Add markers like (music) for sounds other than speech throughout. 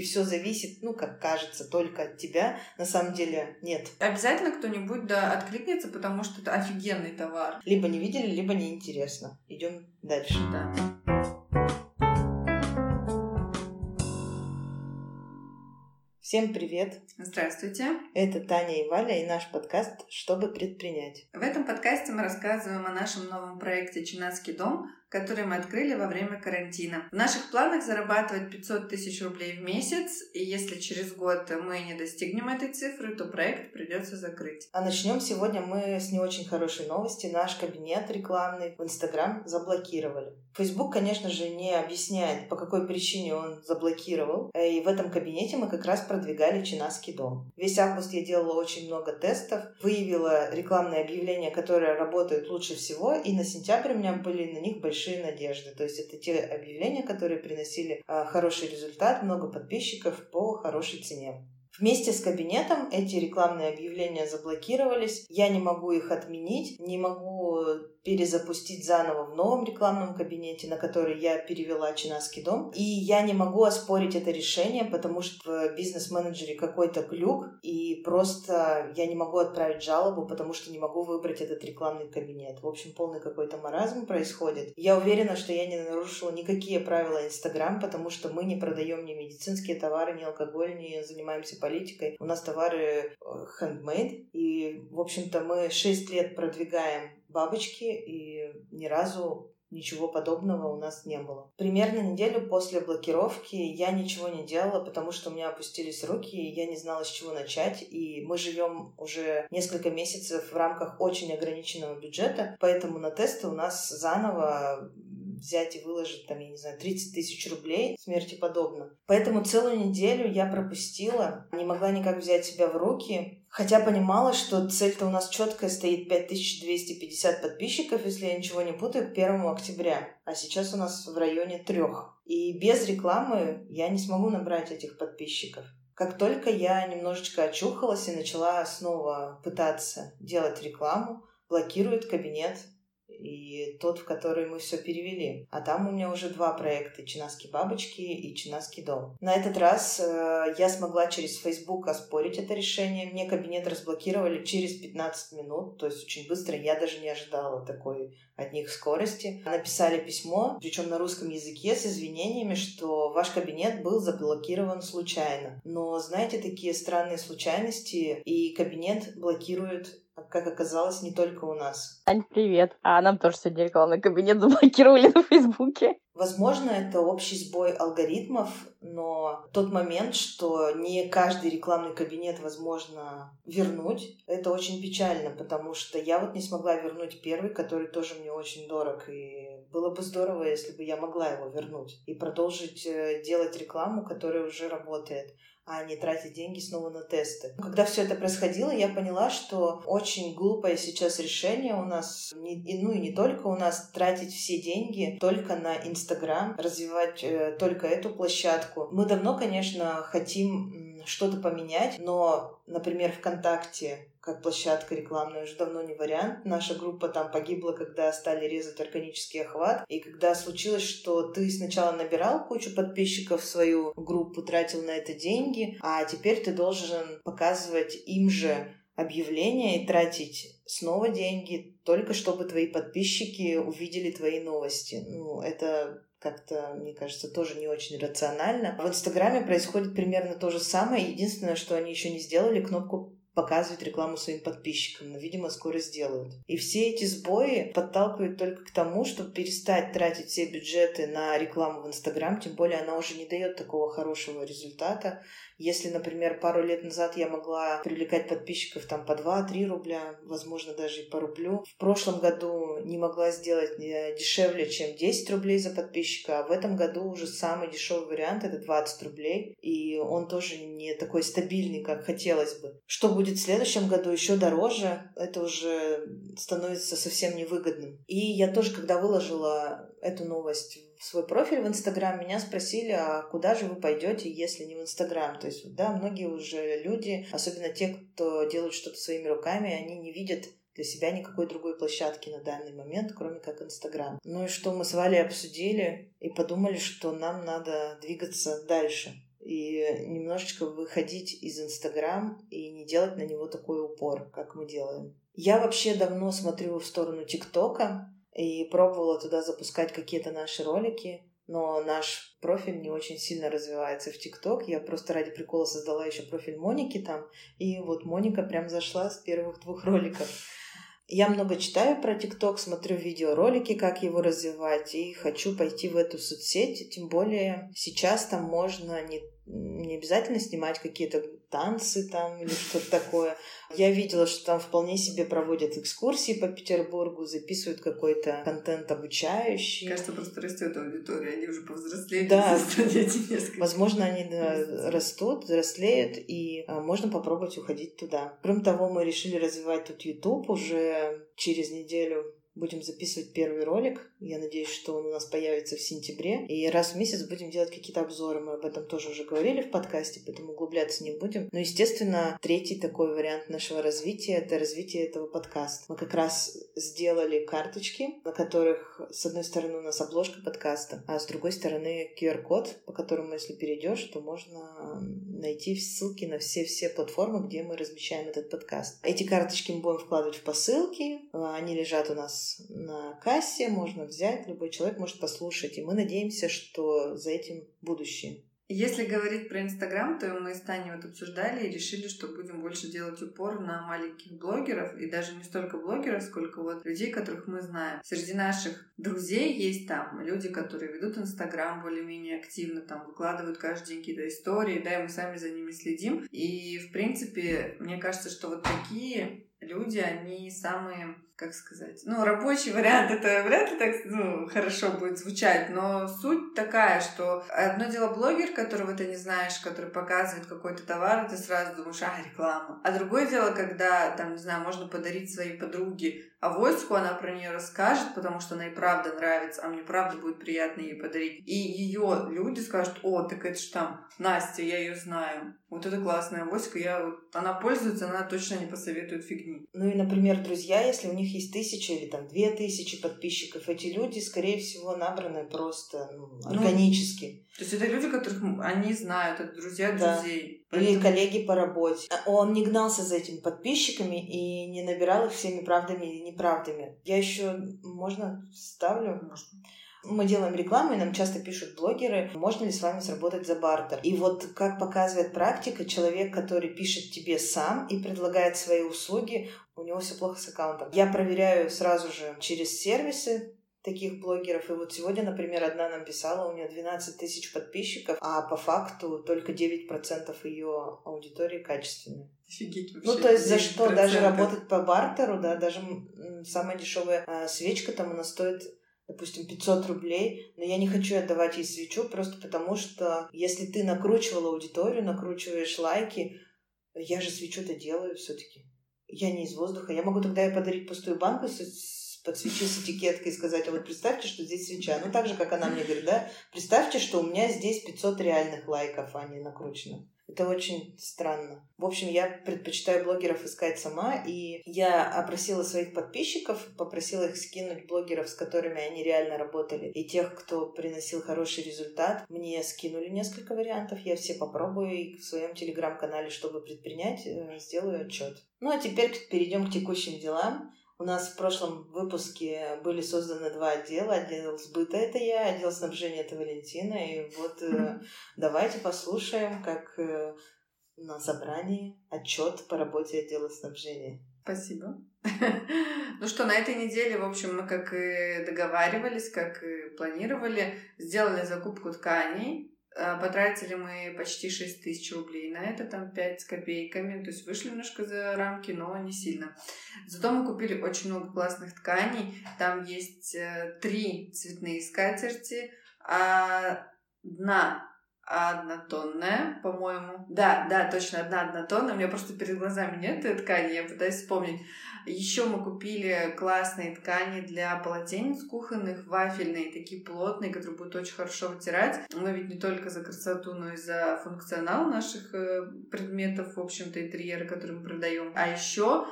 И все зависит, ну, как кажется, только от тебя. На самом деле нет. Обязательно кто-нибудь да откликнется, потому что это офигенный товар. Либо не видели, либо неинтересно. Идем дальше. Да. Всем привет! Здравствуйте! Это Таня и Валя и наш подкаст «Чтобы предпринять». В этом подкасте мы рассказываем о нашем новом проекте «Чинацкий дом», который мы открыли во время карантина. В наших планах зарабатывать 500 тысяч рублей в месяц, и если через год мы не достигнем этой цифры, то проект придется закрыть. А начнем сегодня мы с не очень хорошей новости. Наш кабинет рекламный в Инстаграм заблокировали. Фейсбук, конечно же, не объясняет, по какой причине он заблокировал. Э, и в этом кабинете мы как раз продвигали Чинаский дом. Весь август я делала очень много тестов, выявила рекламные объявления, которые работают лучше всего, и на сентябрь у меня были на них большие большие надежды. То есть это те объявления, которые приносили а, хороший результат, много подписчиков по хорошей цене. Вместе с кабинетом эти рекламные объявления заблокировались. Я не могу их отменить, не могу перезапустить заново в новом рекламном кабинете, на который я перевела Чинаский дом. И я не могу оспорить это решение, потому что в бизнес-менеджере какой-то глюк, и просто я не могу отправить жалобу, потому что не могу выбрать этот рекламный кабинет. В общем, полный какой-то маразм происходит. Я уверена, что я не нарушила никакие правила Инстаграм, потому что мы не продаем ни медицинские товары, ни алкоголь, не занимаемся политикой. У нас товары handmade, э, и, в общем-то, мы 6 лет продвигаем бабочки, и ни разу ничего подобного у нас не было. Примерно неделю после блокировки я ничего не делала, потому что у меня опустились руки, и я не знала, с чего начать. И мы живем уже несколько месяцев в рамках очень ограниченного бюджета, поэтому на тесты у нас заново взять и выложить, там, я не знаю, 30 тысяч рублей, смерти подобно. Поэтому целую неделю я пропустила, не могла никак взять себя в руки, хотя понимала, что цель-то у нас четкая стоит 5250 подписчиков, если я ничего не путаю, к 1 октября. А сейчас у нас в районе трех. И без рекламы я не смогу набрать этих подписчиков. Как только я немножечко очухалась и начала снова пытаться делать рекламу, блокирует кабинет и тот, в который мы все перевели. А там у меня уже два проекта «Чинаски бабочки» и «Чинаский дом». На этот раз э, я смогла через Facebook оспорить это решение. Мне кабинет разблокировали через 15 минут, то есть очень быстро. Я даже не ожидала такой от них скорости. Написали письмо, причем на русском языке, с извинениями, что ваш кабинет был заблокирован случайно. Но знаете, такие странные случайности, и кабинет блокирует как оказалось, не только у нас. Ань, привет. А нам тоже сегодня рекламный кабинет заблокировали на Фейсбуке. Возможно, это общий сбой алгоритмов, но тот момент, что не каждый рекламный кабинет возможно вернуть, это очень печально, потому что я вот не смогла вернуть первый, который тоже мне очень дорог, и было бы здорово, если бы я могла его вернуть и продолжить э, делать рекламу, которая уже работает а не тратить деньги снова на тесты. Когда все это происходило, я поняла, что очень глупое сейчас решение у нас, ну и не только у нас, тратить все деньги только на Инстаграм, развивать э, только эту площадку. Мы давно, конечно, хотим что-то поменять, но, например, ВКонтакте как площадка рекламная уже давно не вариант. Наша группа там погибла, когда стали резать органический охват. И когда случилось, что ты сначала набирал кучу подписчиков в свою группу, тратил на это деньги, а теперь ты должен показывать им же объявления и тратить снова деньги, только чтобы твои подписчики увидели твои новости. Ну, это как-то, мне кажется, тоже не очень рационально. В Инстаграме происходит примерно то же самое. Единственное, что они еще не сделали, кнопку показывать рекламу своим подписчикам, но, видимо, скоро сделают. И все эти сбои подталкивают только к тому, чтобы перестать тратить все бюджеты на рекламу в Инстаграм, тем более она уже не дает такого хорошего результата. Если, например, пару лет назад я могла привлекать подписчиков там по 2-3 рубля, возможно, даже и по рублю, в прошлом году не могла сделать э, дешевле, чем 10 рублей за подписчика, а в этом году уже самый дешевый вариант — это 20 рублей, и он тоже не такой стабильный, как хотелось бы. Что будет в следующем году еще дороже, это уже становится совсем невыгодным. И я тоже, когда выложила эту новость в свой профиль в Инстаграм, меня спросили, а куда же вы пойдете, если не в Инстаграм? То есть, да, многие уже люди, особенно те, кто делают что-то своими руками, они не видят для себя никакой другой площадки на данный момент, кроме как Инстаграм. Ну и что мы с Валей обсудили и подумали, что нам надо двигаться дальше. И немножечко выходить из Инстаграм и не делать на него такой упор, как мы делаем. Я вообще давно смотрю в сторону ТикТока и пробовала туда запускать какие-то наши ролики, но наш профиль не очень сильно развивается в ТикТок. Я просто ради прикола создала еще профиль Моники там, и вот Моника прям зашла с первых двух роликов. Я много читаю про ТикТок, смотрю видеоролики, как его развивать, и хочу пойти в эту соцсеть. Тем более сейчас там можно не, не обязательно снимать какие-то танцы там или что-то такое. Я видела, что там вполне себе проводят экскурсии по Петербургу, записывают какой-то контент обучающий. Кажется, просто растет аудитория, они уже повзрослели. Да, (laughs) возможно, они да, растут, взрослеют, и а, можно попробовать уходить туда. Кроме того, мы решили развивать тут YouTube уже через неделю будем записывать первый ролик. Я надеюсь, что он у нас появится в сентябре. И раз в месяц будем делать какие-то обзоры. Мы об этом тоже уже говорили в подкасте, поэтому углубляться не будем. Но, естественно, третий такой вариант нашего развития — это развитие этого подкаста. Мы как раз сделали карточки, на которых, с одной стороны, у нас обложка подкаста, а с другой стороны QR-код, по которому, если перейдешь, то можно найти ссылки на все-все платформы, где мы размещаем этот подкаст. Эти карточки мы будем вкладывать в посылки. Они лежат у нас на кассе, можно взять, любой человек может послушать. И мы надеемся, что за этим будущее. Если говорить про Инстаграм, то мы с Таней вот обсуждали и решили, что будем больше делать упор на маленьких блогеров, и даже не столько блогеров, сколько вот людей, которых мы знаем. Среди наших друзей есть там люди, которые ведут Инстаграм более-менее активно, там выкладывают каждый день какие-то истории, да, и мы сами за ними следим. И, в принципе, мне кажется, что вот такие люди, они самые как сказать, ну, рабочий вариант, это вряд ли так ну, хорошо будет звучать, но суть такая, что одно дело блогер, которого ты не знаешь, который показывает какой-то товар, ты сразу думаешь, а, реклама. А другое дело, когда, там, не знаю, можно подарить своей подруге авоську, она про нее расскажет, потому что она и правда нравится, а мне правда будет приятно ей подарить. И ее люди скажут, о, так это ж там Настя, я ее знаю. Вот это классная авоська, я, она пользуется, она точно не посоветует фигни. Ну и, например, друзья, если у них есть тысяча или там две тысячи подписчиков, эти люди, скорее всего, набраны просто ну, ну органически. Ну, то есть это люди, которых они знают, это друзья да. друзей. Поэтому... Или коллеги по работе. А он не гнался за этими подписчиками и не набирал их всеми правдами или неправдами. Я еще, можно, ставлю? Можно. Мы делаем рекламу, и нам часто пишут блогеры, можно ли с вами сработать за бартер. И вот как показывает практика, человек, который пишет тебе сам и предлагает свои услуги, у него все плохо с аккаунтом. Я проверяю сразу же через сервисы, таких блогеров. И вот сегодня, например, одна нам писала, у нее 12 тысяч подписчиков, а по факту только 9% ее аудитории качественные. Офигеть вообще. Ну, то есть за что даже работать по бартеру, да, даже самая дешевая а, свечка там у нас стоит допустим, 500 рублей, но я не хочу отдавать ей свечу просто потому, что если ты накручивал аудиторию, накручиваешь лайки, я же свечу-то делаю все таки Я не из воздуха. Я могу тогда подарить пустую банку с, под свечи с этикеткой и сказать, а вот представьте, что здесь свеча. Ну, так же, как она мне говорит, да, представьте, что у меня здесь 500 реальных лайков, а не накручено. Это очень странно. В общем, я предпочитаю блогеров искать сама, и я опросила своих подписчиков, попросила их скинуть блогеров, с которыми они реально работали, и тех, кто приносил хороший результат. Мне скинули несколько вариантов, я все попробую, и в своем телеграм-канале, чтобы предпринять, э, сделаю отчет. Ну а теперь перейдем к текущим делам. У нас в прошлом выпуске были созданы два отдела. Отдел сбыта — это я, отдел снабжения — это Валентина. И вот э, давайте послушаем, как э, на собрании отчет по работе отдела снабжения. Спасибо. (laughs) Ну что, на этой неделе, в общем, мы как и договаривались, как и планировали, сделали закупку тканей потратили мы почти 6 тысяч рублей на это, там 5 с копейками, то есть вышли немножко за рамки, но не сильно. Зато мы купили очень много классных тканей, там есть э, три цветные скатерти, одна однотонная, по-моему. Да, да, точно, одна однотонная. У меня просто перед глазами нет этой ткани, я пытаюсь вспомнить. Еще мы купили классные ткани для полотенец кухонных, вафельные, такие плотные, которые будут очень хорошо вытирать. Мы ведь не только за красоту, но и за функционал наших э, предметов, в общем-то, интерьера, которые мы продаем. А еще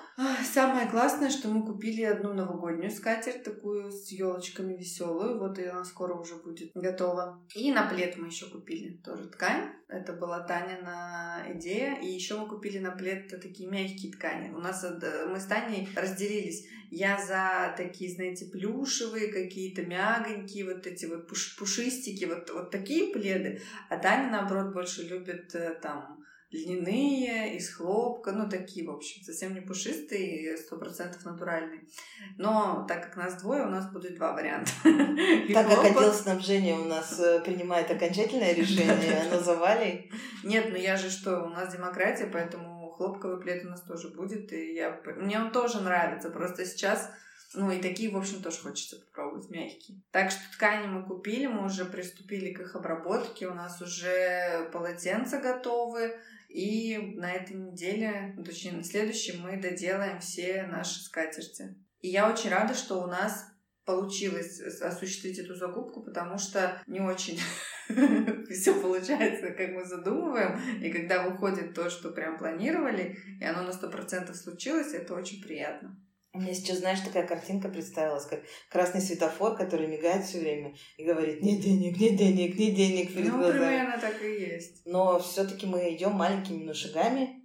самое классное, что мы купили одну новогоднюю скатерть, такую с елочками веселую. Вот и она скоро уже будет готова. И на плед мы еще купили тоже ткань. Это была Танина идея. И еще мы купили на плед такие мягкие ткани. У нас э, мы с Таней разделились. Я за такие, знаете, плюшевые какие-то, мягонькие, вот эти вот пуш пушистики, вот, вот такие пледы. А Таня, наоборот, больше любит э, там льняные, из хлопка, ну, такие, в общем, совсем не пушистые, сто процентов натуральные. Но так как нас двое, у нас будет два варианта. (laughs) Так как отдел снабжения у нас э, принимает окончательное решение, оно завали. Нет, ну я же что, у нас демократия, поэтому хлопковый плед у нас тоже будет, и я... мне он тоже нравится, просто сейчас ну и такие, в общем, тоже хочется попробовать мягкие. Так что ткани мы купили, мы уже приступили к их обработке, у нас уже полотенца готовы, и на этой неделе, ну, точнее на следующей, мы доделаем все наши скатерти. И я очень рада, что у нас получилось осуществить эту закупку, потому что не очень (laughs) все получается, как мы задумываем. И когда выходит то, что прям планировали, и оно на сто процентов случилось, это очень приятно. У меня сейчас, знаешь, такая картинка представилась, как красный светофор, который мигает все время и говорит «нет денег, нет денег, нет денег» перед ну, глазами. Ну, примерно так и есть. Но все-таки мы идем маленькими шагами,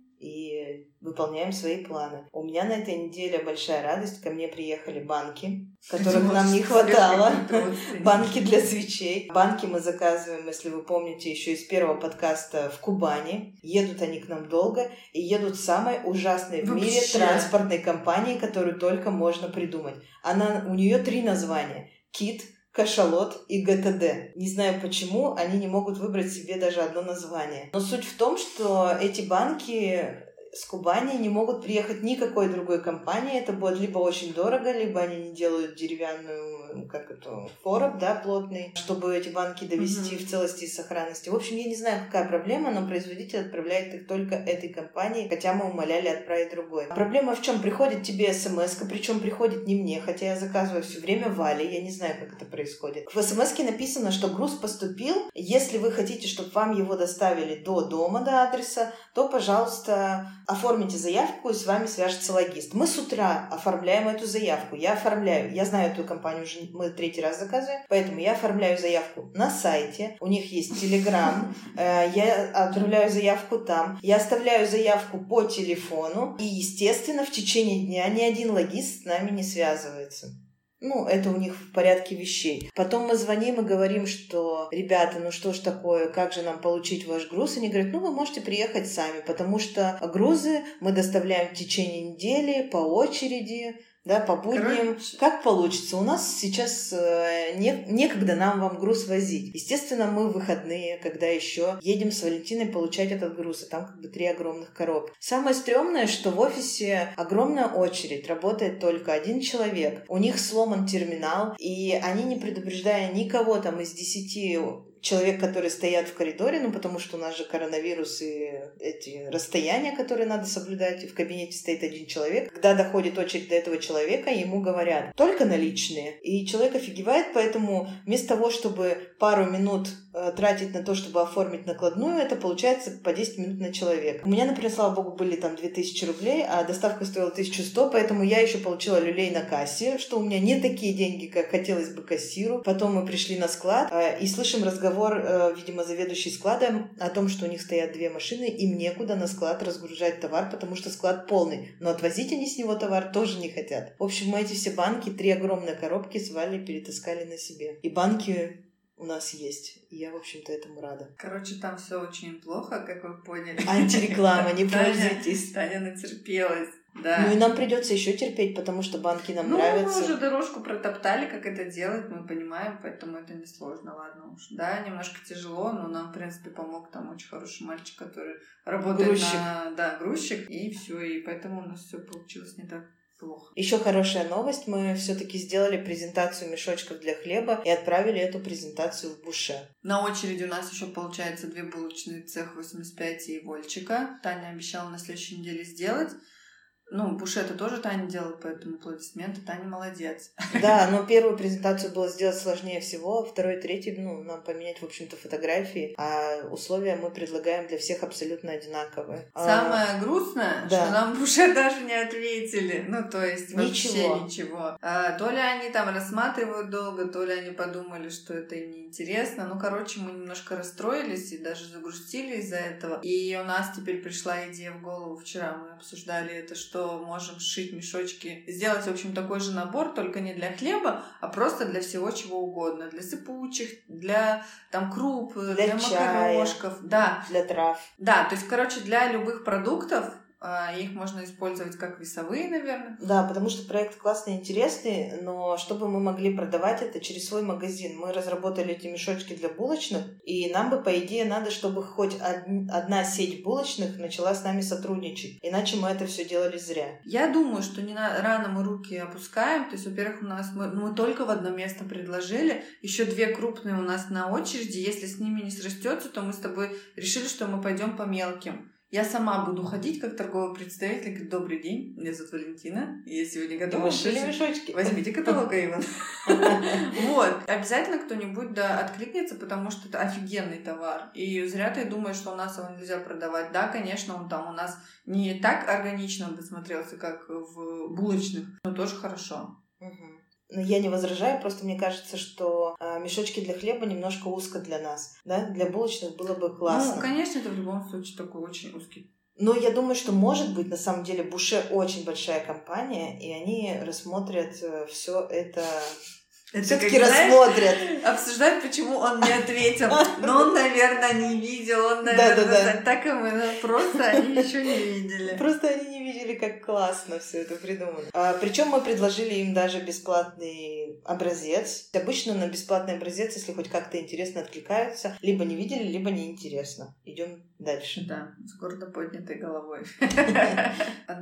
выполняем свои планы. У меня на этой неделе большая радость. Ко мне приехали банки, (laughs) которых нам не хватало. (laughs) Банки для свечей. Банки мы заказываем, если вы помните, еще из первого подкаста в Кубани. Едут они к нам долго и едут самой ужасной в мире транспортной компании, которую только можно придумать. Она, у нее три названия. Кит, Кашалот и ГТД. Не знаю почему, они не могут выбрать себе даже одно название. Но суть в том, что эти банки с Кубани не могут приехать никакой другой компании. Это будет либо очень дорого, либо они не делают деревянную, как это, короб, да, плотный, чтобы эти банки довести mm-hmm. в целости и сохранности. В общем, я не знаю, какая проблема, но производитель отправляет их только этой компании, хотя мы умоляли отправить другой. Проблема в чем? Приходит тебе смс причем приходит не мне, хотя я заказываю все время Вали, я не знаю, как это происходит. В смс написано, что груз поступил. Если вы хотите, чтобы вам его доставили до дома, до адреса, то, пожалуйста, оформите заявку, и с вами свяжется логист. Мы с утра оформляем эту заявку. Я оформляю, я знаю эту компанию уже мы третий раз заказываем, поэтому я оформляю заявку на сайте. У них есть Телеграм. (laughs) Э, я отправляю заявку там. Я оставляю заявку по телефону. И, естественно, в течение дня ни один логист с нами не связывается. Ну, это у них в порядке вещей. Потом мы звоним и говорим, что, ребята, ну что ж такое, как же нам получить ваш груз? Они говорят, ну, вы можете приехать сами, потому что грузы мы доставляем в течение недели по очереди, да, по будням, Короче. как получится. У нас сейчас э, не, некогда нам вам груз возить. Естественно, мы в выходные, когда еще едем с Валентиной получать этот груз, а там как бы три огромных коробки. Самое стрёмное, что в офисе огромная очередь, работает только один человек. У них сломан терминал, и они, не предупреждая никого там из десяти человек, которые стоят в коридоре, ну, потому что у нас же коронавирус и эти расстояния, которые надо соблюдать, и в кабинете стоит один человек. Когда доходит очередь до этого человека, ему говорят только наличные. И человек офигевает, поэтому вместо того, чтобы пару минут тратить на то, чтобы оформить накладную, это получается по 10 минут на человека. У меня, например, слава богу, были там 2000 рублей, а доставка стоила 1100, поэтому я еще получила люлей на кассе, что у меня не такие деньги, как хотелось бы кассиру. Потом мы пришли на склад э, и слышим разговор разговор, э, видимо, заведующий складом о том, что у них стоят две машины, им некуда на склад разгружать товар, потому что склад полный. Но отвозить они с него товар тоже не хотят. В общем, мы эти все банки, три огромные коробки свали, перетаскали на себе. И банки у нас есть. И я, в общем-то, этому рада. Короче, там все очень плохо, как вы поняли. Антиреклама, не пользуйтесь. Таня натерпелась. Да. Ну и нам придется еще терпеть, потому что банки нам ну, нравятся. Мы уже дорожку протоптали, как это делать, мы понимаем, поэтому это не сложно, ладно уж. Да, немножко тяжело, но нам, в принципе, помог там очень хороший мальчик, который работает грузчик. на... Да, грузчик, и все, и поэтому у нас все получилось не так плохо. Еще хорошая новость. Мы все-таки сделали презентацию мешочков для хлеба и отправили эту презентацию в Буше. На очереди у нас еще получается две булочные цех 85 и Вольчика. Таня обещала на следующей неделе сделать. Ну, Бушета тоже Таня делала, поэтому аплодисменты. Таня молодец. Да, но первую презентацию было сделать сложнее всего, а второй, третий, ну, нам поменять, в общем-то, фотографии, а условия мы предлагаем для всех абсолютно одинаковые. А, Самое а, грустное, да. что нам Буше даже не ответили. Ну, то есть вообще ничего. ничего. А, то ли они там рассматривают долго, то ли они подумали, что это им неинтересно. Ну, короче, мы немножко расстроились и даже загрустили из-за этого. И у нас теперь пришла идея в голову. Вчера мы обсуждали это, что можем сшить мешочки, сделать, в общем, такой же набор, только не для хлеба, а просто для всего чего угодно. Для сыпучих, для там круп, для, для чая, макарошков. Да. Для трав. Да, то есть, короче, для любых продуктов их можно использовать как весовые, наверное. Да, потому что проект классный, интересный, но чтобы мы могли продавать это через свой магазин, мы разработали эти мешочки для булочных, и нам бы, по идее, надо, чтобы хоть одна сеть булочных начала с нами сотрудничать, иначе мы это все делали зря. Я думаю, что не на... рано мы руки опускаем, то есть, во-первых, у нас мы, мы только в одно место предложили, еще две крупные у нас на очереди, если с ними не срастется, то мы с тобой решили, что мы пойдем по мелким. Я сама буду ходить как торговый представитель, говорит, добрый день, меня зовут Валентина, я сегодня готова. Шили мешочки. Возьмите каталог, Иван. (laughs) Вот. Обязательно кто-нибудь да откликнется, потому что это офигенный товар. И зря ты думаешь, что у нас его нельзя продавать. Да, конечно, он там у нас не так органично досмотрелся, как в булочных, но тоже хорошо. Но я не возражаю, просто мне кажется, что э, мешочки для хлеба немножко узко для нас. Да? Для булочных было бы классно. Ну, конечно, это в любом случае такой очень узкий. Но я думаю, что может быть, на самом деле, Буше очень большая компания, и они рассмотрят э, все это все-таки рассмотрят. Обсуждают, почему он не ответил. Но он, наверное, не видел. Он, наверное, да, да, да. так и мы. Просто они еще не видели. Просто они не видели, как классно все это придумано. А, причем мы предложили им даже бесплатный образец. Обычно на бесплатный образец, если хоть как-то интересно откликаются, либо не видели, либо неинтересно. Идем дальше. Да, с гордо поднятой головой. (laughs)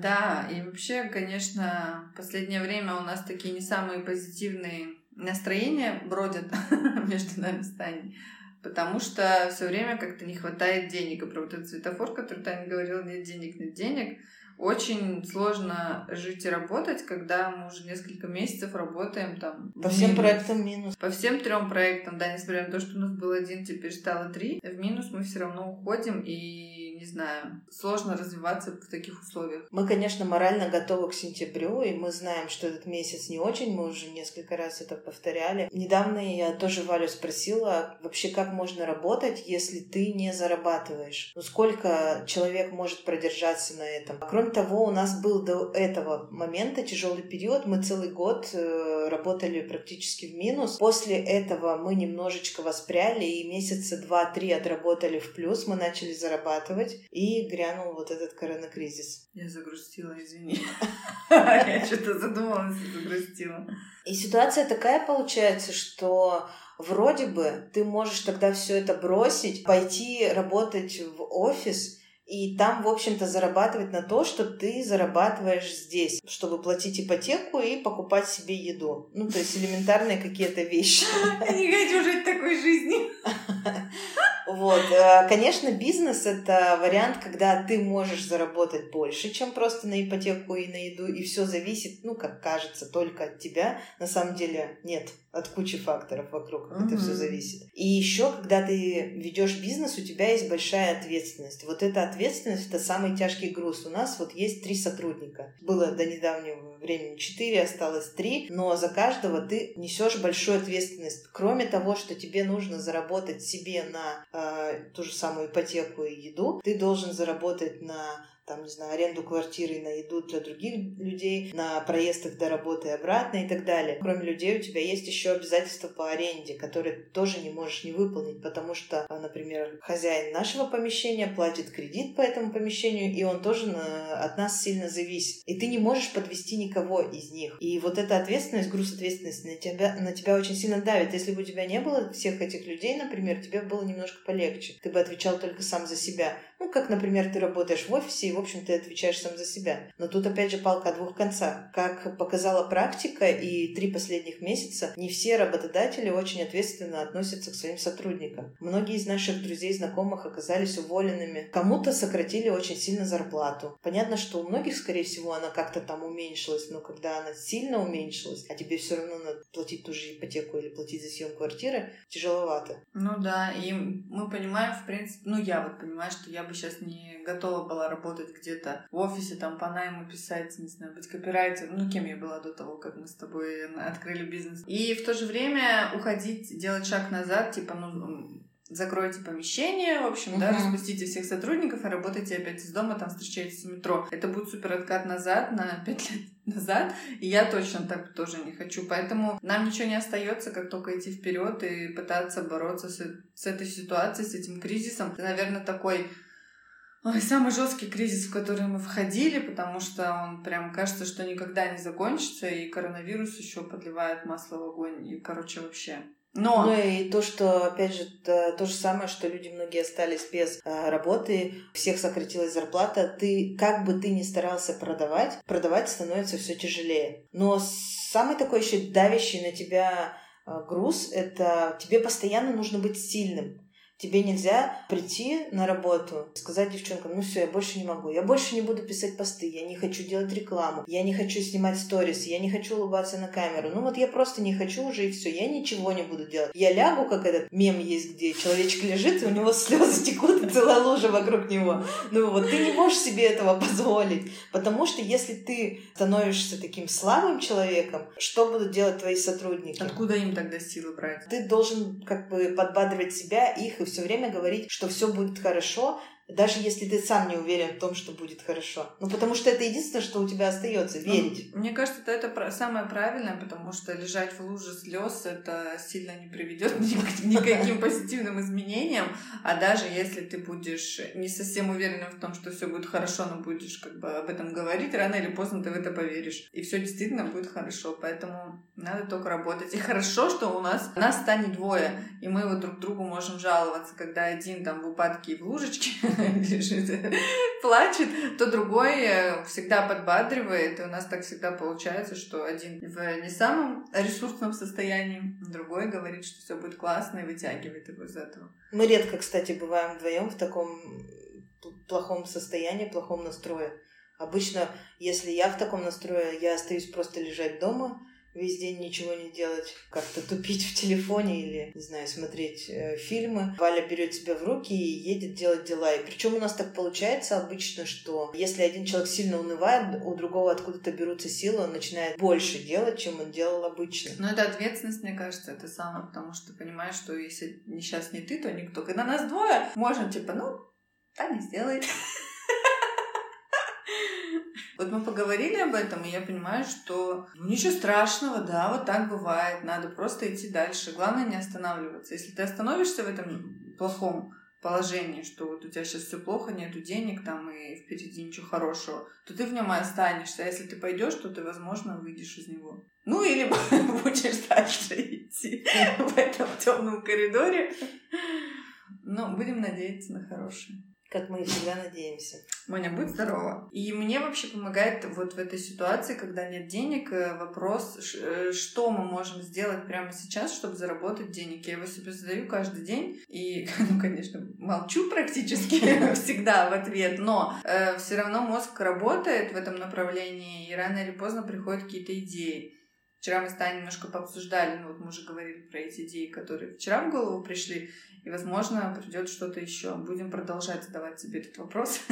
Да, и вообще, конечно, в последнее время у нас такие не самые позитивные настроения бродят (laughs) между нами с Таней. Потому что все время как-то не хватает денег. И про вот этот светофор, который Таня говорила, нет денег, нет денег. Очень сложно жить и работать, когда мы уже несколько месяцев работаем там. По всем проектам минус. По всем трем проектам, да, несмотря на то, что у нас был один, теперь стало три. В минус мы все равно уходим и не знаю, сложно развиваться в таких условиях. Мы, конечно, морально готовы к сентябрю, и мы знаем, что этот месяц не очень, мы уже несколько раз это повторяли. Недавно я тоже Валю спросила, вообще как можно работать, если ты не зарабатываешь? Ну, сколько человек может продержаться на этом? Кроме того, у нас был до этого момента тяжелый период, мы целый год э, работали практически в минус. После этого мы немножечко воспряли, и месяца два-три отработали в плюс, мы начали зарабатывать и грянул вот этот коронакризис. Я загрустила, извини. (laughs) Я что-то задумалась и загрустила. И ситуация такая получается, что вроде бы ты можешь тогда все это бросить, пойти работать в офис, и там, в общем-то, зарабатывать на то, что ты зарабатываешь здесь, чтобы платить ипотеку и покупать себе еду. Ну, то есть элементарные какие-то вещи. (laughs) Я не хочу жить такой жизнью. Вот. Э, конечно, бизнес — это вариант, когда ты можешь заработать больше, чем просто на ипотеку и на еду, и все зависит, ну, как кажется, только от тебя. На самом деле нет, от кучи факторов вокруг mm-hmm. это все зависит. И еще, когда ты ведешь бизнес, у тебя есть большая ответственность. Вот эта ответственность — это самый тяжкий груз. У нас вот есть три сотрудника. Было до недавнего времени четыре, осталось три, но за каждого ты несешь большую ответственность. Кроме того, что тебе нужно заработать себе на э, ту же самую ипотеку и еду, ты должен заработать на там, не знаю, аренду квартиры на еду для других людей, на проезд их до работы и обратно и так далее. Кроме людей у тебя есть еще обязательства по аренде, которые тоже не можешь не выполнить, потому что, а, например, хозяин нашего помещения платит кредит по этому помещению, и он тоже на, от нас сильно зависит. И ты не можешь подвести никого из них. И вот эта ответственность, груз ответственности на тебя, на тебя очень сильно давит. Если бы у тебя не было всех этих людей, например, тебе было немножко полегче. Ты бы отвечал только сам за себя. Ну, как, например, ты работаешь в офисе, в общем, ты отвечаешь сам за себя. Но тут, опять же, палка о двух концах. Как показала практика и три последних месяца, не все работодатели очень ответственно относятся к своим сотрудникам. Многие из наших друзей и знакомых оказались уволенными. Кому-то сократили очень сильно зарплату. Понятно, что у многих, скорее всего, она как-то там уменьшилась, но когда она сильно уменьшилась, а тебе все равно надо платить ту же ипотеку или платить за съем квартиры, тяжеловато. Ну да, и мы понимаем, в принципе, ну я вот понимаю, что я бы сейчас не готова была работать где-то в офисе, там по найму писать, не знаю, быть копирайтером, ну кем я была до того, как мы с тобой открыли бизнес. И в то же время уходить, делать шаг назад, типа, ну, закройте помещение, в общем, uh-huh. да, распустите всех сотрудников и работайте опять из дома, там встречаетесь в метро. Это будет супер откат назад, на пять лет (laughs) назад, и я точно так тоже не хочу. Поэтому нам ничего не остается, как только идти вперед и пытаться бороться с, с этой ситуацией, с этим кризисом. Это, наверное, такой Ой, самый жесткий кризис, в который мы входили, потому что он прям кажется, что никогда не закончится, и коронавирус еще подливает масло в огонь, и, короче, вообще но... Ну и то, что, опять же, то, то же самое, что люди многие остались без э, работы, всех сократилась зарплата, ты, как бы ты ни старался продавать, продавать становится все тяжелее. Но самый такой еще давящий на тебя э, груз, это тебе постоянно нужно быть сильным. Тебе нельзя прийти на работу, сказать девчонкам, ну все, я больше не могу, я больше не буду писать посты, я не хочу делать рекламу, я не хочу снимать сторис, я не хочу улыбаться на камеру. Ну вот я просто не хочу уже и все, я ничего не буду делать. Я лягу, как этот мем есть, где человечек лежит, и у него слезы текут, и целая лужа вокруг него. Ну вот ты не можешь себе этого позволить, потому что если ты становишься таким слабым человеком, что будут делать твои сотрудники? Откуда им тогда силы брать? Ты должен как бы подбадривать себя, их и все время говорить, что все будет хорошо, даже если ты сам не уверен в том, что будет хорошо. Ну, потому что это единственное, что у тебя остается, ну, верить. Мне кажется, это, это самое правильное, потому что лежать в луже слез это сильно не приведет к никаким позитивным изменениям. А даже если ты будешь не совсем уверен в том, что все будет хорошо, но будешь как бы об этом говорить, рано или поздно ты в это поверишь. И все действительно будет хорошо. Поэтому надо только работать. И хорошо, что у нас нас станет двое, и мы вот друг другу можем жаловаться, когда один там в упадке и в лужечке, (laughs) лежит, (laughs) плачет, то другой э, всегда подбадривает. И у нас так всегда получается, что один в не самом ресурсном состоянии, другой говорит, что все будет классно и вытягивает его из этого. Мы редко, кстати, бываем вдвоем в таком плохом состоянии, плохом настрое. Обычно, если я в таком настрое, я остаюсь просто лежать дома, весь день ничего не делать, как-то тупить в телефоне или, не знаю, смотреть э, фильмы. Валя берет себя в руки и едет делать дела. И причем у нас так получается обычно, что если один человек сильно унывает, у другого откуда-то берутся силы, он начинает больше делать, чем он делал обычно. Но это ответственность, мне кажется, это самое, потому что понимаешь, что если не сейчас не ты, то никто. Когда нас двое, можно типа, ну, так не сделает. Вот мы поговорили об этом, и я понимаю, что ну, ничего страшного, да, вот так бывает, надо просто идти дальше. Главное не останавливаться. Если ты остановишься в этом плохом положении, что вот у тебя сейчас все плохо, нету денег там и впереди ничего хорошего, то ты в нем и останешься. А если ты пойдешь, то ты, возможно, выйдешь из него. Ну или (laughs) будешь дальше идти (laughs) в этом темном коридоре. Но будем надеяться на хорошее как мы всегда надеемся. Маня, будь здорова. И мне вообще помогает вот в этой ситуации, когда нет денег, э, вопрос, э, что мы можем сделать прямо сейчас, чтобы заработать денег. Я его себе задаю каждый день и, (laughs) ну, конечно, молчу практически (laughs) всегда в ответ, но э, все равно мозг работает в этом направлении, и рано или поздно приходят какие-то идеи. Вчера мы с Таней немножко пообсуждали, ну вот мы уже говорили про эти идеи, которые вчера в голову пришли, и, возможно, придет что-то еще. Будем продолжать задавать себе этот вопрос. (laughs)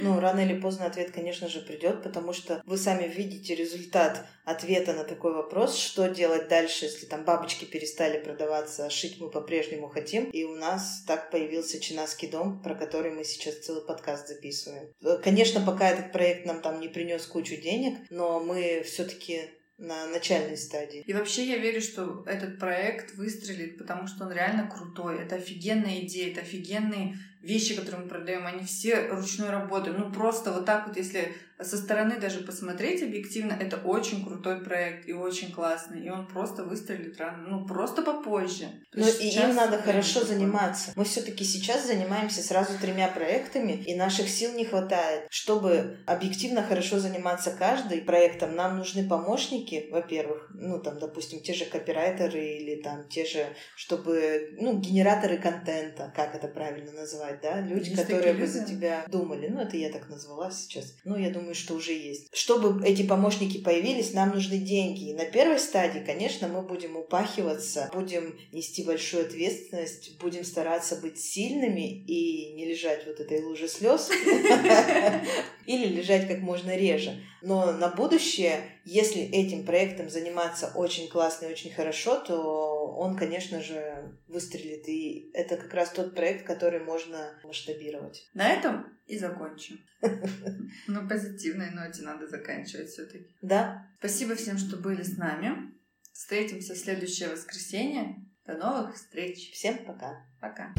Ну, рано или поздно ответ, конечно же, придет, потому что вы сами видите результат ответа на такой вопрос, что делать дальше, если там бабочки перестали продаваться, а шить мы по-прежнему хотим. И у нас так появился Чинаский дом, про который мы сейчас целый подкаст записываем. Конечно, пока этот проект нам там не принес кучу денег, но мы все-таки на начальной стадии. И вообще я верю, что этот проект выстрелит, потому что он реально крутой. Это офигенная идея, это офигенные вещи, которые мы продаем. Они все ручной работы. Ну просто вот так вот, если со стороны даже посмотреть объективно, это очень крутой проект и очень классный. И он просто выстрелит рано, ну просто попозже. Но и им надо хорошо такое. заниматься. Мы все-таки сейчас занимаемся сразу тремя проектами, и наших сил не хватает. Чтобы объективно хорошо заниматься каждый проектом, нам нужны помощники, во-первых, ну там, допустим, те же копирайтеры или там те же, чтобы, ну, генераторы контента, как это правильно назвать, да, люди, Есть которые бы за тебя думали. Ну, это я так назвала сейчас. Ну, я думаю, что уже есть. Чтобы эти помощники появились, нам нужны деньги. И на первой стадии, конечно, мы будем упахиваться, будем нести большую ответственность, будем стараться быть сильными и не лежать вот этой луже слез (laughs) или лежать как можно реже. Но на будущее, если этим проектом заниматься очень классно и очень хорошо, то он, конечно же, выстрелит. И это как раз тот проект, который можно масштабировать. На этом и закончим. (laughs) На позитивной ноте надо заканчивать все-таки. Да. Спасибо всем, что были с нами. Встретимся в следующее воскресенье. До новых встреч. Всем пока. Пока.